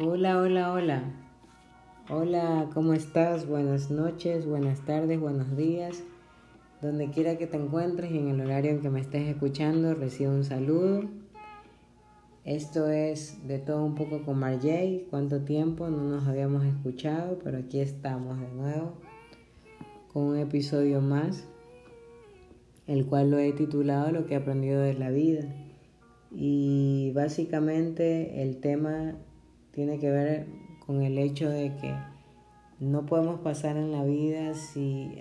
Hola, hola, hola. Hola, ¿cómo estás? Buenas noches, buenas tardes, buenos días. Donde quiera que te encuentres y en el horario en que me estés escuchando, recibo un saludo. Esto es de todo un poco con Marjay. ¿Cuánto tiempo no nos habíamos escuchado? Pero aquí estamos de nuevo con un episodio más, el cual lo he titulado Lo que he aprendido de la vida. Y básicamente el tema tiene que ver con el hecho de que no podemos pasar en la vida si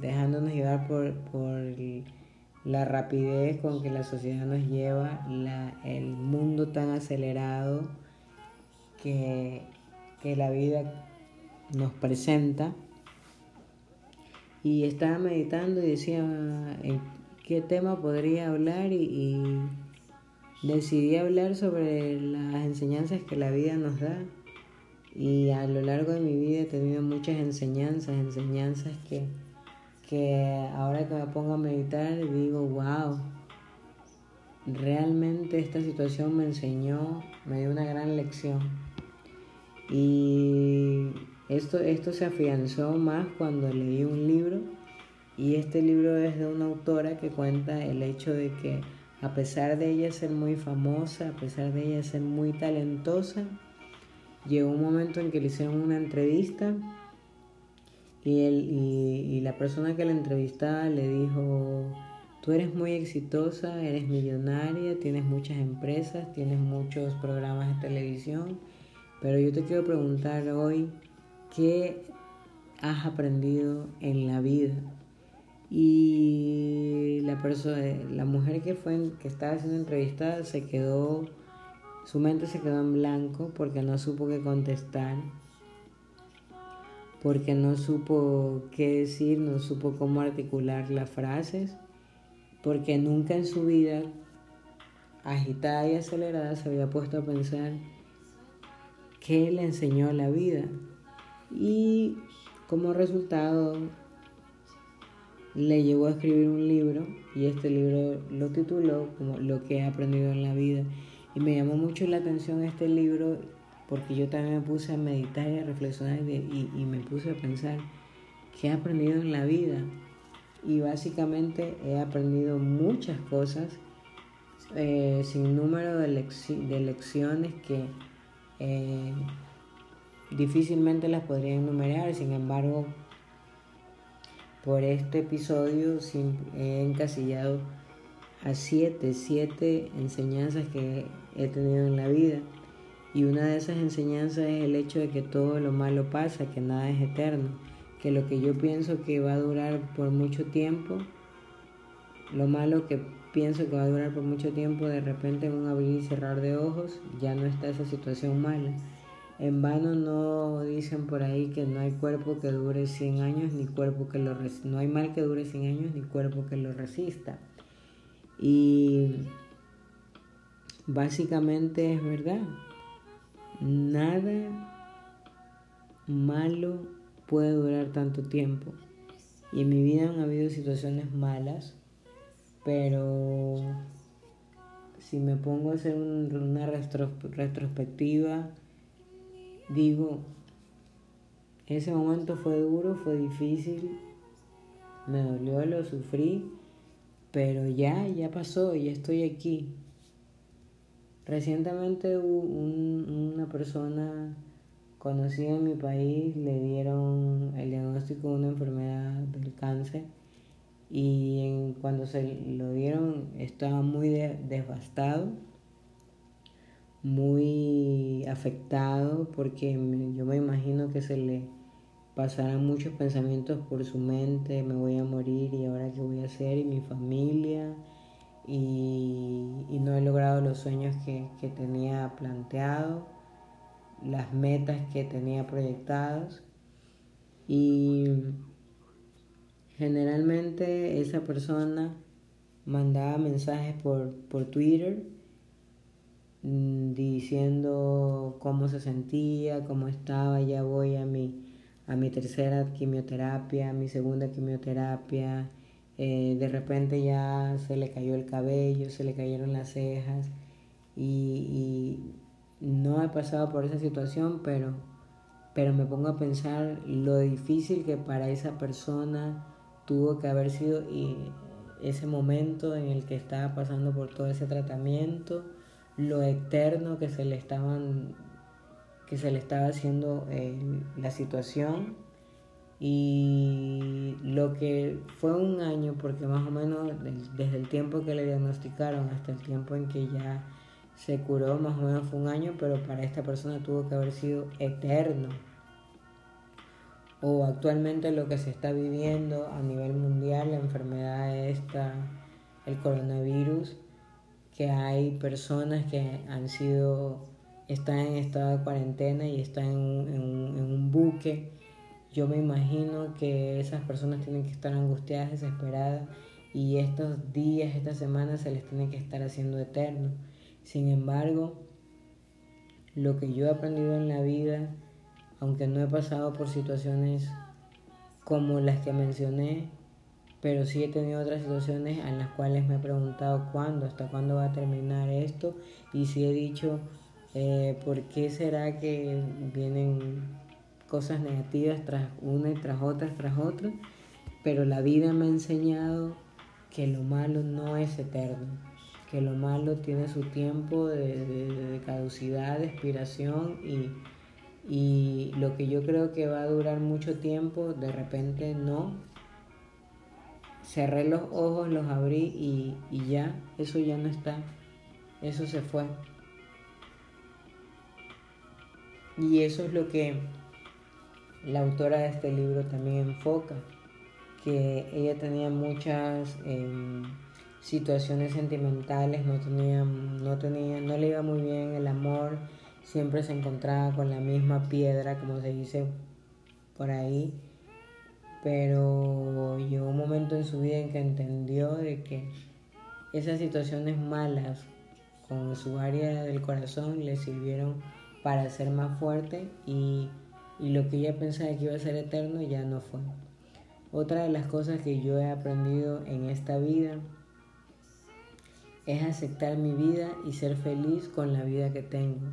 dejándonos llevar por, por la rapidez con que la sociedad nos lleva, el mundo tan acelerado que, la vida nos presenta. Y estaba meditando y decía en qué tema podría hablar y decidí hablar sobre las enseñanzas que la vida nos da y a lo largo de mi vida he tenido muchas enseñanzas, enseñanzas que, que ahora que me pongo a meditar digo, wow, realmente esta situación me enseñó, me dio una gran lección. Y esto, esto se afianzó más cuando leí un libro y este libro es de una autora que cuenta el hecho de que a pesar de ella ser muy famosa, a pesar de ella ser muy talentosa, llegó un momento en que le hicieron una entrevista y, y, la persona que la entrevistaba le dijo, tú eres muy exitosa, eres millonaria, tienes muchas empresas, tienes muchos programas de televisión, pero yo te quiero preguntar hoy, ¿qué has aprendido en la vida? Y la persona, la mujer que fue que estaba haciendo entrevista se quedó, su mente se quedó en blanco porque no supo qué contestar, porque no supo qué decir, no supo cómo articular las frases, porque nunca en su vida agitada y acelerada se había puesto a pensar qué le enseñó la vida. Y como resultado le llevó a escribir un libro y este libro lo tituló como Lo que he aprendido en la vida. Y me llamó mucho la atención este libro porque yo también me puse a meditar y a reflexionar y, me puse a pensar qué he aprendido en la vida. Y básicamente he aprendido muchas cosas, eh, sin número de, lecciones que eh, difícilmente las podría enumerar, sin embargo por este episodio he encasillado a siete, siete enseñanzas que he tenido en la vida. Y una de esas enseñanzas es el hecho de que todo lo malo pasa, que nada es eterno, que lo que yo pienso que va a durar por mucho tiempo, lo malo que pienso que va a durar por mucho tiempo, de repente en un abrir y cerrar de ojos ya no está esa situación mala. En vano no dicen por ahí que no hay cuerpo que dure 100 años ni cuerpo que lo no hay mal que dure 100 años ni cuerpo que lo resista. Y básicamente es verdad. Nada malo puede durar tanto tiempo. Y en mi vida han habido situaciones malas, pero si me pongo a hacer una retrospectiva, digo, ese momento fue duro, fue difícil, me dolió, lo sufrí, pero ya, ya pasó, ya estoy aquí. Recientemente una persona conocida en mi país le dieron el diagnóstico de una enfermedad del cáncer y cuando se lo dieron estaba muy devastado muy afectado porque yo me imagino que se le pasarán muchos pensamientos por su mente, me voy a morir y ahora qué voy a hacer y mi familia. Y, no he logrado los sueños que, que tenía planteado, las metas que tenía proyectadas. Y generalmente esa persona mandaba mensajes por, por Twitter diciendo cómo se sentía, cómo estaba, ya voy a mi, a mi tercera quimioterapia, a mi segunda quimioterapia, eh, de repente ya se le cayó el cabello, se le cayeron las cejas y, no he pasado por esa situación, pero, pero me pongo a pensar lo difícil que para esa persona tuvo que haber sido ese momento en el que estaba pasando por todo ese tratamiento, lo eterno que se le estaban que se le estaba haciendo eh, la situación. Y lo que fue un año porque más o menos desde el tiempo que le diagnosticaron hasta el tiempo en que ya se curó más o menos fue un año pero para esta persona tuvo que haber sido eterno. O actualmente lo que se está viviendo a nivel mundial, la enfermedad esta, el coronavirus, que hay personas que han sido, están en estado de cuarentena y están en, un buque. Yo me imagino que esas personas tienen que estar angustiadas, desesperadas y estos días, estas semanas se les tiene que estar haciendo eterno. Sin embargo, lo que yo he aprendido en la vida aunque no he pasado por situaciones como las que mencioné, pero sí he tenido otras situaciones en las cuales me he preguntado cuándo, hasta cuándo va a terminar esto y sí he dicho eh, por qué será que vienen cosas negativas tras una y tras otra, tras otra, pero la vida me ha enseñado que lo malo no es eterno, que lo malo tiene su tiempo de, de caducidad, de expiración y y lo que yo creo que va a durar mucho tiempo, de repente no. Cerré los ojos, los abrí y, y ya, eso ya no está, eso se fue. Y eso es lo que la autora de este libro también enfoca, que ella tenía muchas em, situaciones sentimentales, no tenía, no tenía, no le iba muy bien el amor, siempre se encontraba con la misma piedra, como se dice por ahí, pero llegó un momento en su vida en que entendió de que esas situaciones malas con su área del corazón le sirvieron para ser más fuerte y, y lo que ella pensaba que iba a ser eterno ya no fue. Otra de las cosas que yo he aprendido en esta vida es aceptar mi vida y ser feliz con la vida que tengo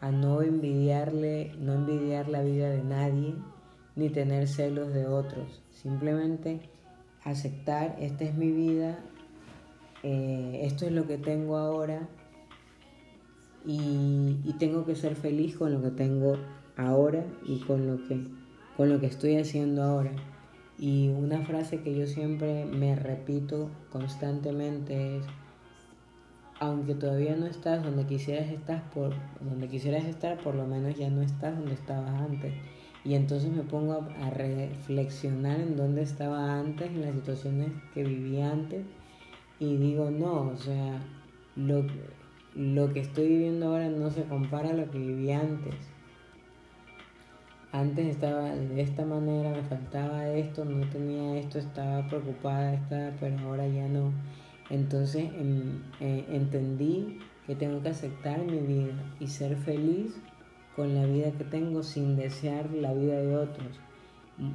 a no envidiarle, no envidiar la vida de nadie, ni tener celos de otros. Simplemente aceptar, esta es mi vida, eh, esto es lo que tengo ahora y, tengo que ser feliz con lo que tengo ahora y con lo que, con lo que estoy haciendo ahora. Y una frase que yo siempre me repito constantemente es, aunque todavía no estás donde quisieras estar, por donde quisieras estar, por lo menos ya no estás donde estabas antes. Y entonces me pongo a, reflexionar en dónde estaba antes, en las situaciones que viví antes, y digo, no, o sea, lo, lo que estoy viviendo ahora no se compara a lo que viví antes. Antes estaba de esta manera, me faltaba esto, no tenía esto, estaba preocupada, estaba, pero ahora ya no. Entonces em, eh, entendí que tengo que aceptar mi vida y ser feliz con la vida que tengo sin desear la vida de otros.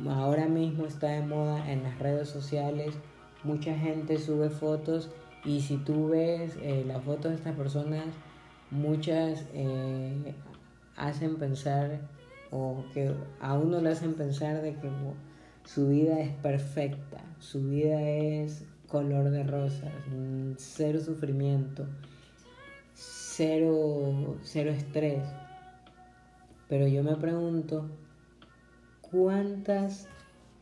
Ahora mismo está de moda en las redes sociales, mucha gente sube fotos y si tú ves eh, las fotos de estas personas, muchas eh, hacen pensar o que a uno le hacen pensar de que su vida es perfecta, su vida es color de rosas, cero sufrimiento, cero, cero estrés. Pero yo me pregunto, ¿cuántas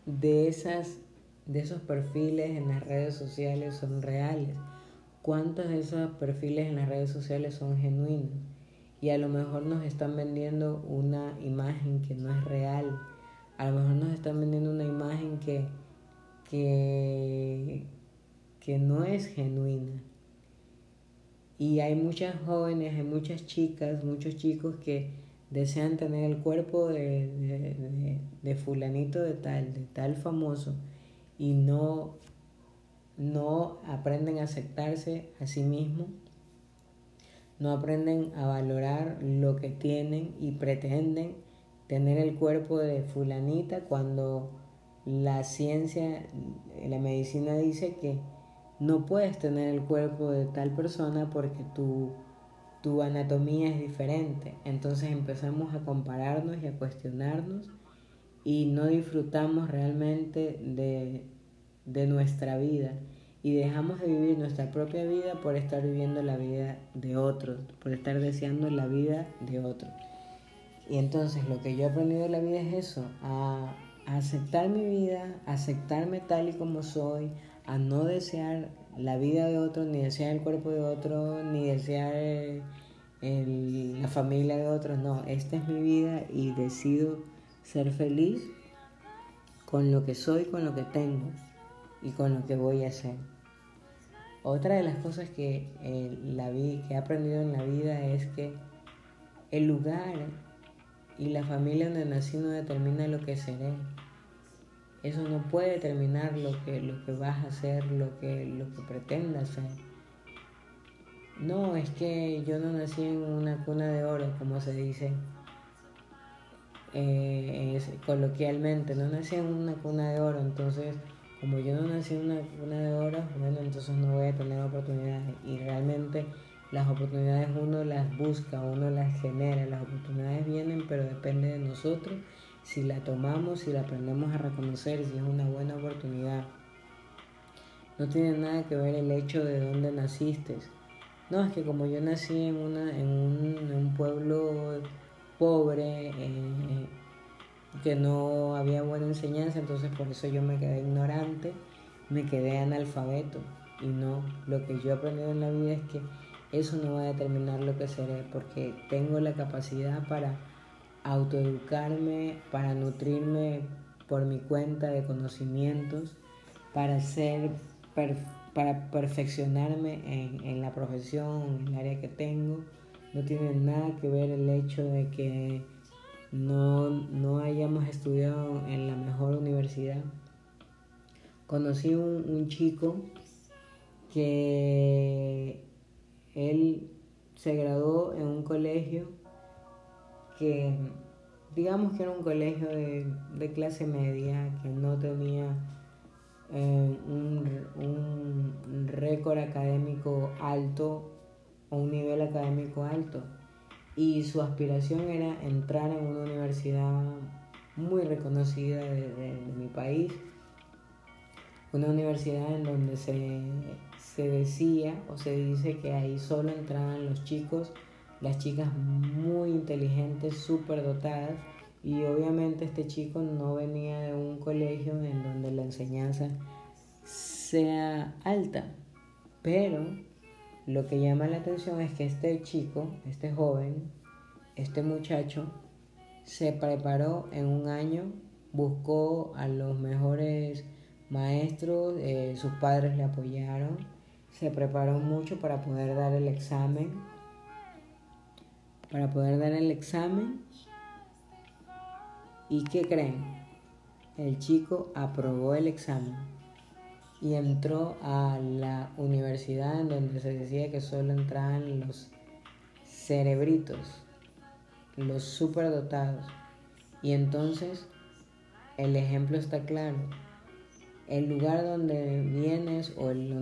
de esas de esos perfiles en las redes sociales son reales? ¿Cuántos de esos perfiles en las redes sociales son genuinos? Y a lo mejor nos están vendiendo una imagen que no es real. A lo mejor nos están vendiendo una imagen que, que, que no es genuina. Y hay muchas jóvenes, hay muchas chicas, muchos chicos que desean tener el cuerpo de, de, fulanito de tal, de tal famoso, y no, no aprenden a aceptarse a sí mismos, no aprenden a valorar lo que tienen y pretenden tener el cuerpo de fulanita cuando la ciencia, la medicina dice que no puedes tener el cuerpo de tal persona porque tu, tu anatomía es diferente. Entonces empezamos a compararnos y a cuestionarnos y no disfrutamos realmente de, de nuestra vida y dejamos de vivir nuestra propia vida por estar viviendo la vida de otros, por estar deseando la vida de otros. Y entonces lo que yo he aprendido de la vida es eso, a, aceptar mi vida, aceptarme tal y como soy, a no desear la vida de otro, ni desear el cuerpo de otro, ni desear la familia de otros. No, esta es mi vida y decido ser feliz con lo que soy, con lo que tengo y con lo que voy a hacer. Otra de las cosas que, eh, la vi, que he aprendido en la vida es que el lugar y la familia donde nací no determina lo que seré. Eso no puede determinar lo que, lo que vas a hacer, lo que, lo que pretendas ser. No, es que yo no nací en una cuna de oro, como se dice eh, coloquialmente, no nací en una cuna de oro, entonces como yo no nací en una cuna de oro, bueno, entonces no voy a tener oportunidades. Y realmente las oportunidades uno las busca, uno las genera, las oportunidades vienen, pero depende de nosotros si la tomamos, si la aprendemos a reconocer, si es una buena oportunidad. No tiene nada que ver el hecho de dónde naciste. No, es que como yo nací en, una, en, un, pueblo pobre, eh, que no había buena enseñanza, entonces por eso yo me quedé ignorante, me quedé analfabeto. Y no, lo que yo he aprendido en la vida es que eso no va a determinar lo que seré, porque tengo la capacidad para autoeducarme, para nutrirme por mi cuenta de conocimientos, para ser para perfeccionarme en, en, la profesión, en el área que tengo. No tiene nada que ver el hecho de que no, no hayamos estudiado en la mejor universidad. Conocí un, un chico que él se graduó en un colegio que, digamos que era un colegio de, clase media, que no tenía eh, un, récord académico alto o un nivel académico alto. Y su aspiración era entrar en una universidad muy reconocida de mi país, una universidad en donde se se decía o se dice que ahí solo entraban los chicos, las chicas muy inteligentes, súper dotadas, y obviamente este chico no venía de un colegio en donde la enseñanza sea alta, pero lo que llama la atención es que este chico, este joven, este muchacho, se preparó en un año, buscó a los mejores maestros, eh, sus padres le apoyaron, se preparó mucho para poder dar el examen. Para poder dar el examen. ¿Y qué creen? El chico aprobó el examen y entró a la universidad en donde se decía que solo entraban los cerebritos, los superdotados. Y entonces el ejemplo está claro el lugar donde vienes o el,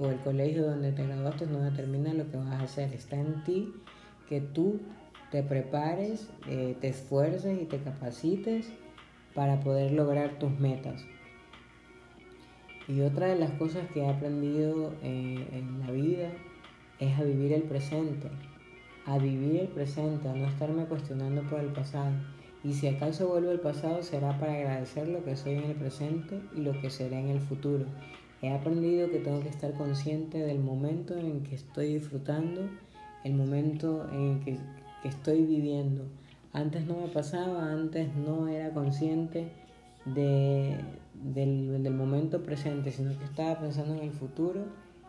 o el colegio donde te graduaste no determina lo que vas a hacer. Está en ti que tú te prepares, eh, te esfuerces y te capacites para poder lograr tus metas. Y otra de las cosas que he aprendido eh, en la vida es a vivir el presente, a vivir el presente, a no estarme cuestionando por el pasado y si acaso vuelvo al pasado será para agradecer lo que soy en el presente y lo que seré en el futuro. He aprendido que tengo que estar consciente del momento en que estoy disfrutando, el momento en que, que estoy viviendo. Antes no me pasaba, antes no era consciente de, del, del momento presente, sino que estaba pensando en el futuro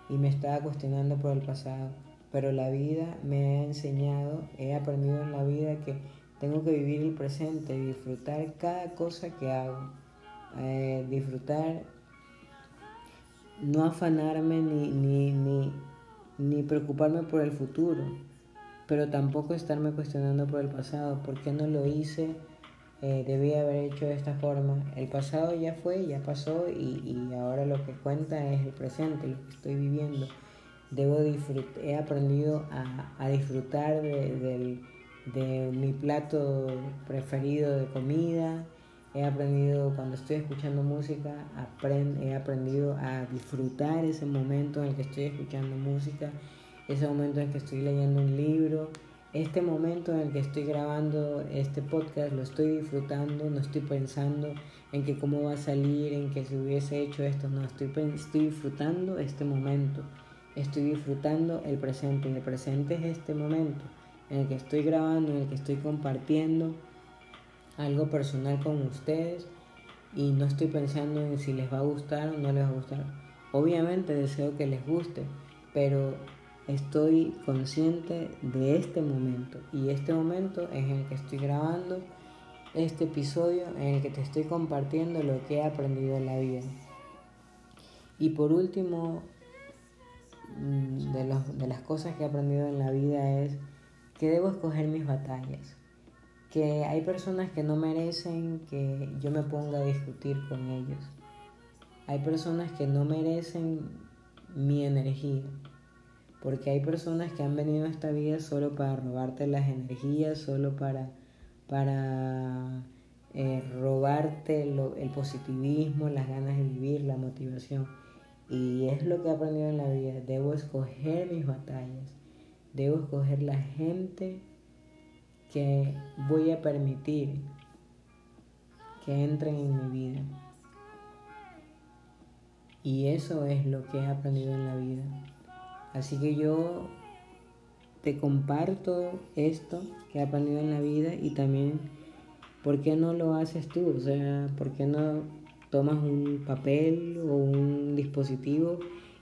y me estaba cuestionando por el pasado. Pero la vida me ha enseñado, he aprendido en la vida que tengo que vivir el presente disfrutar cada cosa que hago. Eh, disfrutar, no afanarme ni, ni, ni, ni preocuparme por el futuro, pero tampoco estarme cuestionando por el pasado. ¿Por qué no lo hice? Eh, debía haber hecho de esta forma. El pasado ya fue, ya pasó y, y, ahora lo que cuenta es el presente, lo que estoy viviendo. debo he aprendido a, disfrutar de, de mi plato preferido de comida, he aprendido cuando estoy escuchando música, he aprendido a disfrutar ese momento en el que estoy escuchando música, ese momento en el que estoy leyendo un libro, este momento en el que estoy grabando este podcast lo estoy disfrutando, no estoy pensando en que cómo va a salir, en que si hubiese hecho esto, no, estoy, estoy disfrutando este momento, estoy disfrutando el presente y el presente es este momento en el que estoy grabando, en el que estoy compartiendo algo personal con ustedes y no estoy pensando en si les va a gustar o no les va a gustar. Obviamente deseo que les guste, pero estoy consciente de este momento y este momento es en el que estoy grabando este episodio en el que te estoy compartiendo lo que he aprendido en la vida. Y por último, mm, de, de las cosas que he aprendido en la vida es que debo escoger mis batallas. Que hay personas que no merecen que yo me ponga a discutir con ellos. Hay personas que no merecen mi energía porque hay personas que han venido a esta vida solo para robarte las energías, solo para, para eh, robarte el positivismo, las ganas de vivir, la motivación. Y es lo que he aprendido en la vida. Debo escoger mis batallas. Debo escoger la gente que voy a permitir que entren en mi vida. Y eso es lo que he aprendido en la vida. Así que yo te comparto esto que he aprendido en la vida y también, ¿por qué no lo haces tú? O sea, ¿por qué no tomas un papel o un dispositivo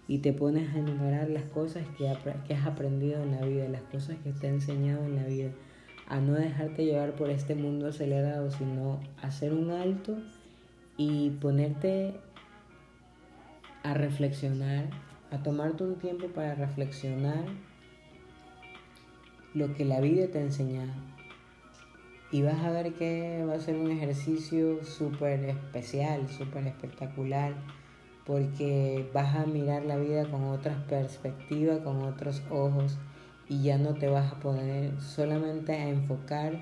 y te pones a enumerar las cosas que, has aprendido en la vida, las cosas que te ha enseñado en la vida? A no dejarte llevar por este mundo acelerado, sino hacer un alto y ponerte a reflexionar a tomarte un tiempo para reflexionar lo que la vida te ha enseñado. Y vas a ver que va a ser un ejercicio súper especial, súper espectacular, porque vas a mirar la vida con otras perspectivas, con otros ojos, y ya no te vas a poner solamente enfocar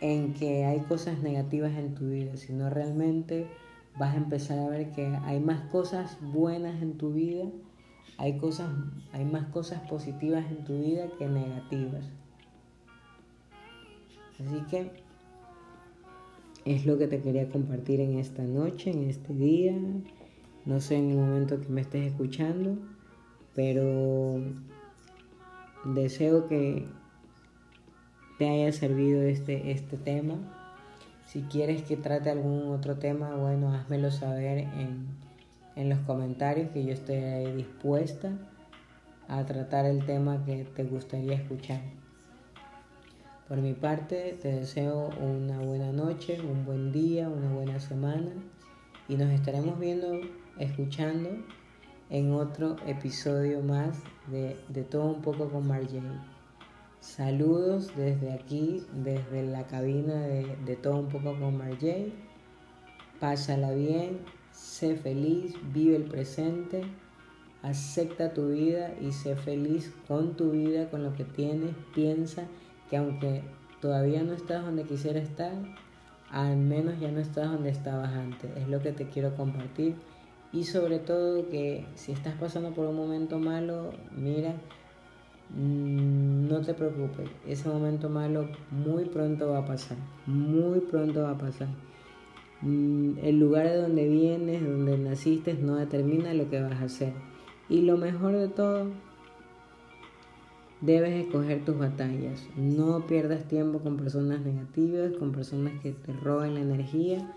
en que hay cosas negativas en tu vida, sino realmente vas a empezar a ver que hay más cosas buenas en tu vida hay, cosas, hay más cosas positivas en tu vida que negativas. Así que es lo que te quería compartir en esta noche, en este día. No sé en el momento que me estés escuchando, pero deseo que te haya servido este, este tema. Si quieres que trate algún otro tema, bueno, házmelo saber en en los comentarios que yo estoy dispuesta a tratar el tema que te gustaría escuchar. Por mi parte, te deseo una buena noche, un buen día, una buena semana y nos estaremos viendo, escuchando en otro episodio más de, de Todo un poco con Marjay. Saludos desde aquí, desde la cabina de, de Todo un poco con Marjay. Pásala bien, sé feliz, vive el presente, acepta tu vida y sé feliz con tu vida, con lo que tienes, piensa que aunque todavía no estás donde quisiera estar, al menos ya no estás donde estabas antes. Es lo que te quiero compartir. Y sobre todo que si estás pasando por un momento malo, mira, mm, no te preocupes. Ese momento malo muy pronto va a pasar. Muy pronto va a pasar. Mm, el lugar de donde vienes, donde naciste, no determina lo que vas a hacer. Y lo mejor de todo, debes escoger tus batallas. No pierdas tiempo con personas negativas, con personas que te roban la energía.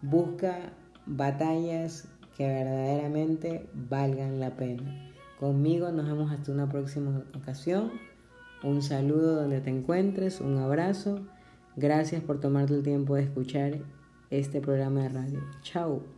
Busca batallas que verdaderamente valgan la pena. Conmigo nos vemos hasta una próxima ocasión. Un saludo donde te encuentres, un abrazo. Gracias por tomarte el tiempo de escuchar este programa de radio. Chao.